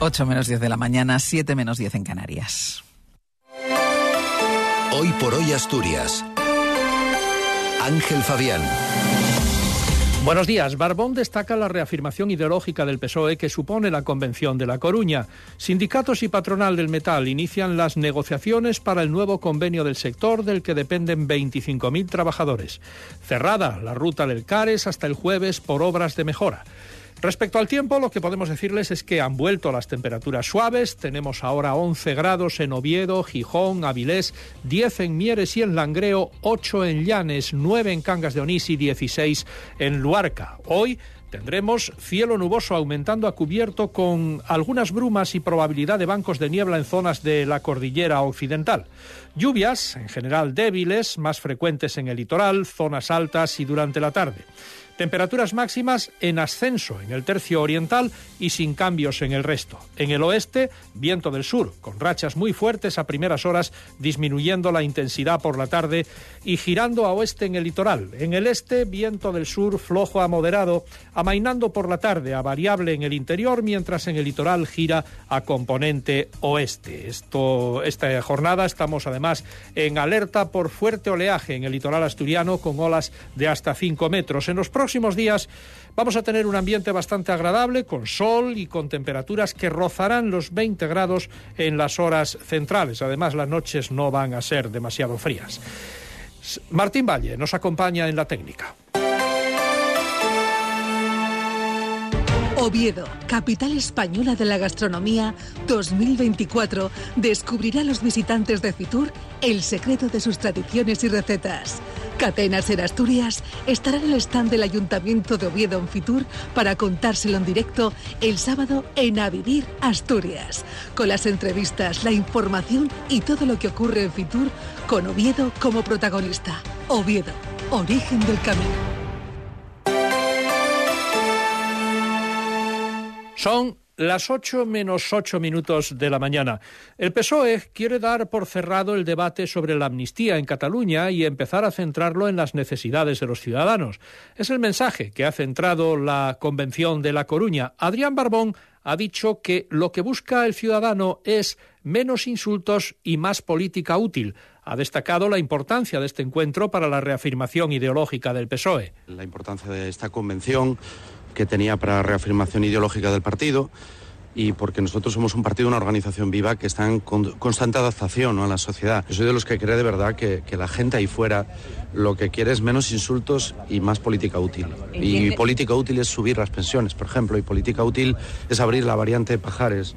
8 menos 10 de la mañana, 7 menos 10 en Canarias. Hoy por hoy Asturias. Ángel Fabián. Buenos días. Barbón destaca la reafirmación ideológica del PSOE que supone la Convención de La Coruña. Sindicatos y patronal del metal inician las negociaciones para el nuevo convenio del sector del que dependen 25.000 trabajadores. Cerrada la ruta del Cares hasta el jueves por obras de mejora. Respecto al tiempo, lo que podemos decirles es que han vuelto las temperaturas suaves. Tenemos ahora 11 grados en Oviedo, Gijón, Avilés, 10 en Mieres y en Langreo, 8 en Llanes, 9 en Cangas de Onís y 16 en Luarca. Hoy Tendremos cielo nuboso aumentando a cubierto con algunas brumas y probabilidad de bancos de niebla en zonas de la cordillera occidental. Lluvias, en general débiles, más frecuentes en el litoral, zonas altas y durante la tarde. Temperaturas máximas en ascenso en el tercio oriental y sin cambios en el resto. En el oeste, viento del sur, con rachas muy fuertes a primeras horas, disminuyendo la intensidad por la tarde y girando a oeste en el litoral. En el este, viento del sur flojo a moderado, amainando por la tarde a variable en el interior, mientras en el litoral gira a componente oeste. Esto, esta jornada estamos además en alerta por fuerte oleaje en el litoral asturiano con olas de hasta 5 metros. En los próximos días vamos a tener un ambiente bastante agradable, con sol y con temperaturas que rozarán los 20 grados en las horas centrales. Además, las noches no van a ser demasiado frías. Martín Valle nos acompaña en la técnica. Oviedo, capital española de la gastronomía 2024, descubrirá a los visitantes de Fitur el secreto de sus tradiciones y recetas. Catenas en Asturias estará en el stand del Ayuntamiento de Oviedo en Fitur para contárselo en directo el sábado en A Vivir Asturias, con las entrevistas, la información y todo lo que ocurre en Fitur con Oviedo como protagonista. Oviedo, origen del camino. Son las 8 menos 8 minutos de la mañana. El PSOE quiere dar por cerrado el debate sobre la amnistía en Cataluña y empezar a centrarlo en las necesidades de los ciudadanos. Es el mensaje que ha centrado la Convención de La Coruña. Adrián Barbón ha dicho que lo que busca el ciudadano es menos insultos y más política útil. Ha destacado la importancia de este encuentro para la reafirmación ideológica del PSOE. La importancia de esta convención que tenía para reafirmación ideológica del partido y porque nosotros somos un partido, una organización viva que está en constante adaptación a la sociedad. Yo soy de los que cree de verdad que, que, la gente ahí fuera lo que quiere es menos insultos y más política útil. Y política útil es subir las pensiones, por ejemplo, y política útil es abrir la variante de Pajares.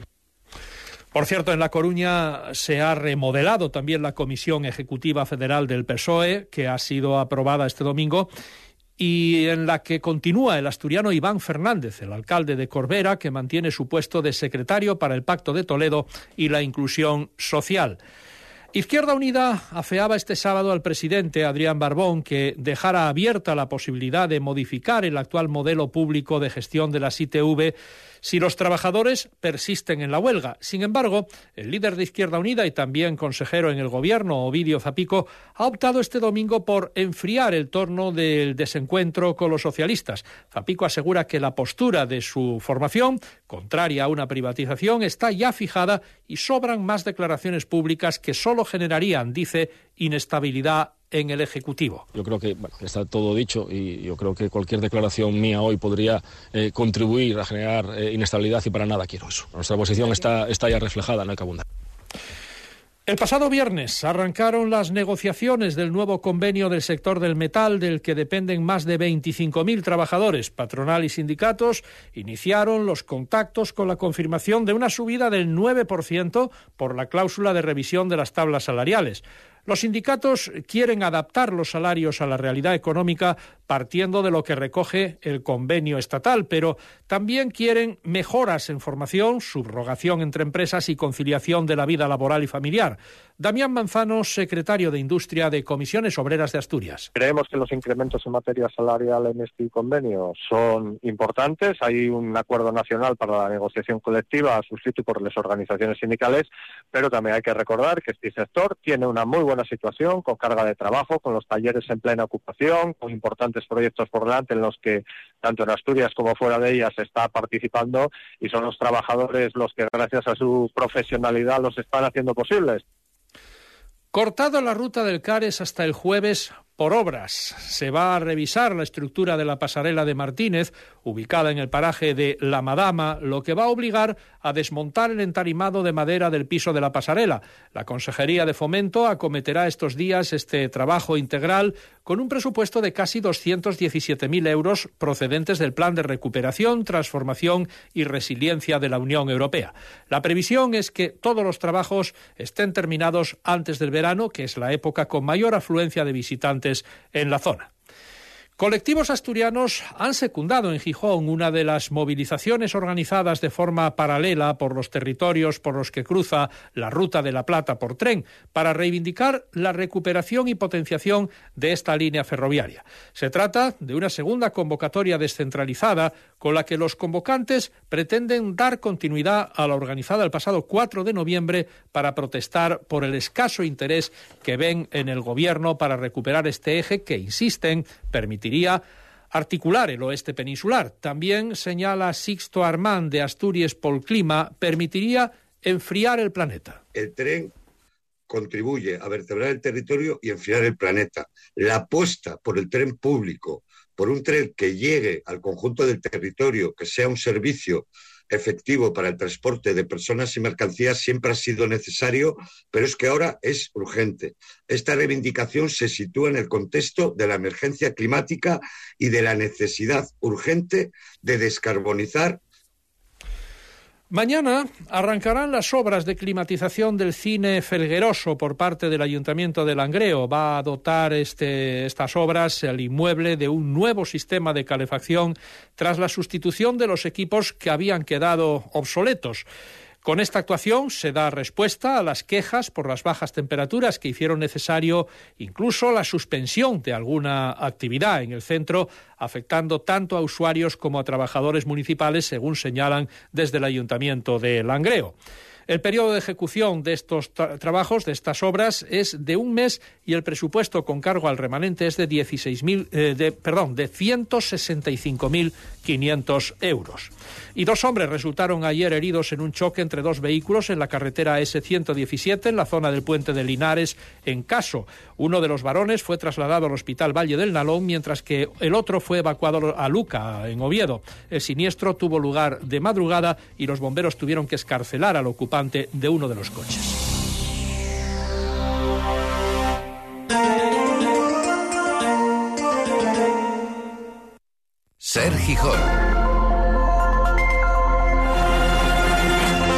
Por cierto, en La Coruña se ha remodelado también la Comisión Ejecutiva Federal del PSOE, que ha sido aprobada este domingo y en la que continúa el asturiano Iván Fernández, el alcalde de Corbera, que mantiene su puesto de secretario para el Pacto de Toledo y la inclusión social. Izquierda Unida afeaba este sábado al presidente Adrián Barbón que dejara abierta la posibilidad de modificar el actual modelo público de gestión de las ITV si los trabajadores persisten en la huelga. Sin embargo, el líder de Izquierda Unida y también consejero en el gobierno, Ovidio Zapico, ha optado este domingo por enfriar el torno del desencuentro con los socialistas. Zapico asegura que la postura de su formación, contraria a una privatización, está ya fijada y sobran más declaraciones públicas que solo generarían, dice, inestabilidad en el Ejecutivo. Yo creo que está todo dicho y yo creo que cualquier declaración mía hoy podría eh, contribuir a generar eh, inestabilidad y para nada quiero eso. Nuestra posición está, está ya reflejada, no hay que abundar. El pasado viernes arrancaron las negociaciones del nuevo convenio del sector del metal, del que dependen más de 25.000 trabajadores. Patronal y sindicatos iniciaron los contactos con la confirmación de una subida del 9% por la cláusula de revisión de las tablas salariales. Los sindicatos quieren adaptar los salarios a la realidad económica partiendo de lo que recoge el convenio estatal, pero también quieren mejoras en formación, subrogación entre empresas y conciliación de la vida laboral y familiar. Damián Manzano, secretario de Industria de Comisiones Obreras de Asturias. Creemos que los incrementos en materia salarial en este convenio son importantes. Hay un acuerdo nacional para la negociación colectiva suscrito por las organizaciones sindicales, pero también hay que recordar que este sector tiene una muy buena buena situación, con carga de trabajo, con los talleres en plena ocupación, con importantes proyectos por delante en los que tanto en Asturias como fuera de ellas está participando y son los trabajadores los que gracias a su profesionalidad los están haciendo posibles. Cortado la ruta del Cares hasta el jueves por obras. Se va a revisar la estructura de la pasarela de Martínez, ubicada en el paraje de La Madama, lo que va a obligar a desmontar el entarimado de madera del piso de la pasarela. La Consejería de Fomento acometerá estos días este trabajo integral con un presupuesto de casi 217.000 euros procedentes del Plan de Recuperación, Transformación y Resiliencia de la Unión Europea. La previsión es que todos los trabajos estén terminados antes del verano, que es la época con mayor afluencia de visitantes en la zona. Colectivos asturianos han secundado en Gijón una de las movilizaciones organizadas de forma paralela por los territorios por los que cruza la Ruta de la Plata por tren para reivindicar la recuperación y potenciación de esta línea ferroviaria. Se trata de una segunda convocatoria descentralizada con la que los convocantes pretenden dar continuidad a la organizada el pasado 4 de noviembre para protestar por el escaso interés que ven en el gobierno para recuperar este eje que, insisten, permitiría articular el oeste peninsular. También señala Sixto Armand de Asturias por Clima, permitiría enfriar el planeta. El tren contribuye a vertebrar el territorio y enfriar el planeta. La apuesta por el tren público, por un tren que llegue al conjunto del territorio, que sea un servicio efectivo para el transporte de personas y mercancías siempre ha sido necesario, pero es que ahora es urgente. Esta reivindicación se sitúa en el contexto de la emergencia climática y de la necesidad urgente de descarbonizar Mañana arrancarán las obras de climatización del cine Felgueroso por parte del Ayuntamiento de Langreo. Va a dotar este, estas obras el inmueble de un nuevo sistema de calefacción tras la sustitución de los equipos que habían quedado obsoletos. Con esta actuación se da respuesta a las quejas por las bajas temperaturas que hicieron necesario incluso la suspensión de alguna actividad en el centro, afectando tanto a usuarios como a trabajadores municipales, según señalan desde el Ayuntamiento de Langreo. El periodo de ejecución de estos trabajos, de estas obras, es de un mes y el presupuesto con cargo al remanente es de 16.000, eh, de, perdón, de 165.500 euros. Y dos hombres resultaron ayer heridos en un choque entre dos vehículos en la carretera S117 en la zona del puente de Linares, en Caso. Uno de los varones fue trasladado al hospital Valle del Nalón, mientras que el otro fue evacuado a Luca, en Oviedo. El siniestro tuvo lugar de madrugada y los bomberos tuvieron que escarcelar al de uno de los coches. Ser Gijón.